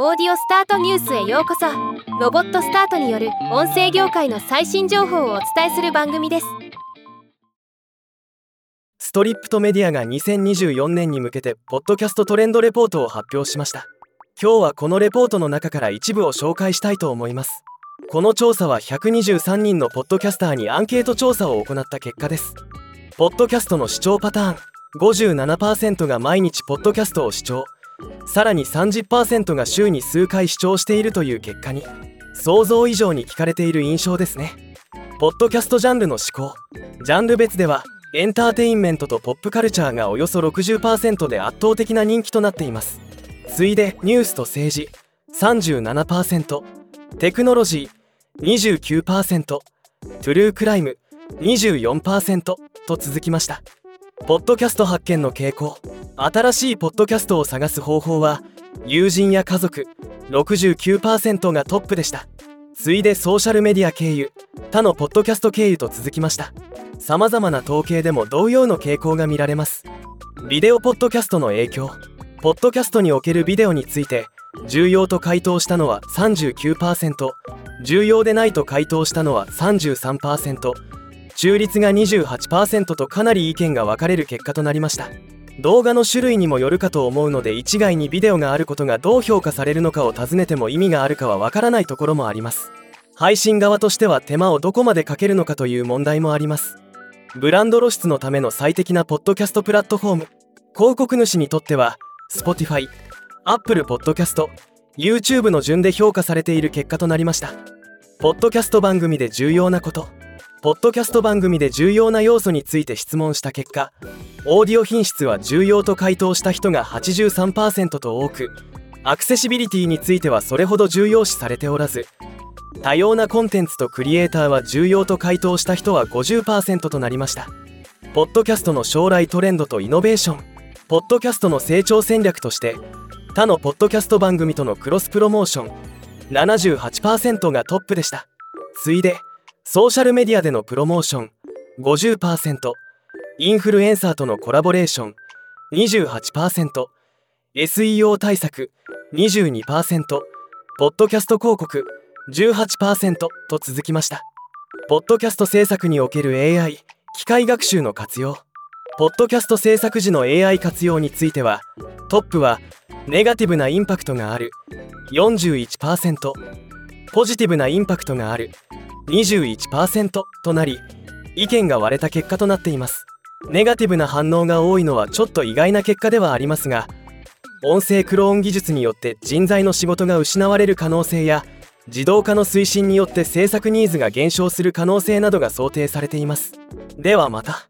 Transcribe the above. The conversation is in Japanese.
オーディオスタートニュースへようこそ。ロボットスタートによる音声業界の最新情報をお伝えする番組です。ストリップとメディアが2024年に向けてポッドキャストトレンドレポートを発表しました。今日はこのレポートの中から一部を紹介したいと思います。この調査は123人のポッドキャスターにアンケート調査を行った結果です。ポッドキャストの視聴パターン57%が毎日ポッドキャストを視聴。さらに30%が週に数回視聴しているという結果に想像以上に聞かれている印象ですね。ポッドキャストジャンルの思考。ジャンル別ではエンターテインメントとポップカルチャーがおよそ60%で圧倒的な人気となっています。次いでニュースと政治。37%テクノロジー。29%ト。ゥルークライム。24%と続きました。ポッドキャスト発見の傾向。新しいポッドキャストを探す方法は友人や家族69%がトップでした。次いでソーシャルメディア経由他のポッドキャスト経由と続きました。さまざまな統計でも同様の傾向が見られます。ビデオポッドキャストの影響ポッドキャストにおけるビデオについて重要と回答したのは39%重要でないと回答したのは33%中立が28%とかなり意見が分かれる結果となりました。動画の種類にもよるかと思うので一概にビデオがあることがどう評価されるのかを尋ねても意味があるかはわからないところもあります。配信側としては手間をどこまでかけるのかという問題もあります。ブランド露出のための最適なポッドキャストプラットフォーム。広告主にとっては Spotify、Apple Podcast、YouTube の順で評価されている結果となりました。ポッドキャスト番組で重要なこと。ポッドキャスト番組で重要な要素について質問した結果オーディオ品質は重要と回答した人が83%と多くアクセシビリティについてはそれほど重要視されておらず多様なコンテンツとクリエイターは重要と回答した人は50%となりました。ポッドキャストの将来トレンドとイノベーションポッドキャストの成長戦略として他のポッドキャスト番組とのクロスプロモーション78%がトップでした。次いでソーシャルメディアでのプロモーション50%インフルエンサーとのコラボレーション 28%SEO 対策22%ポッドキャスト広告18%と続きました。ポッドキャスト制作における AI 機械学習の活用。ポッドキャスト制作時の AI 活用についてはトップはネガティブなインパクトがある。41%ポジティブなインパクトがある。21%となり意見が割れた結果となっています。ネガティブな反応が多いのはちょっと意外な結果ではありますが音声クローン技術によって人材の仕事が失われる可能性や自動化の推進によって制作ニーズが減少する可能性などが想定されています。ではまた。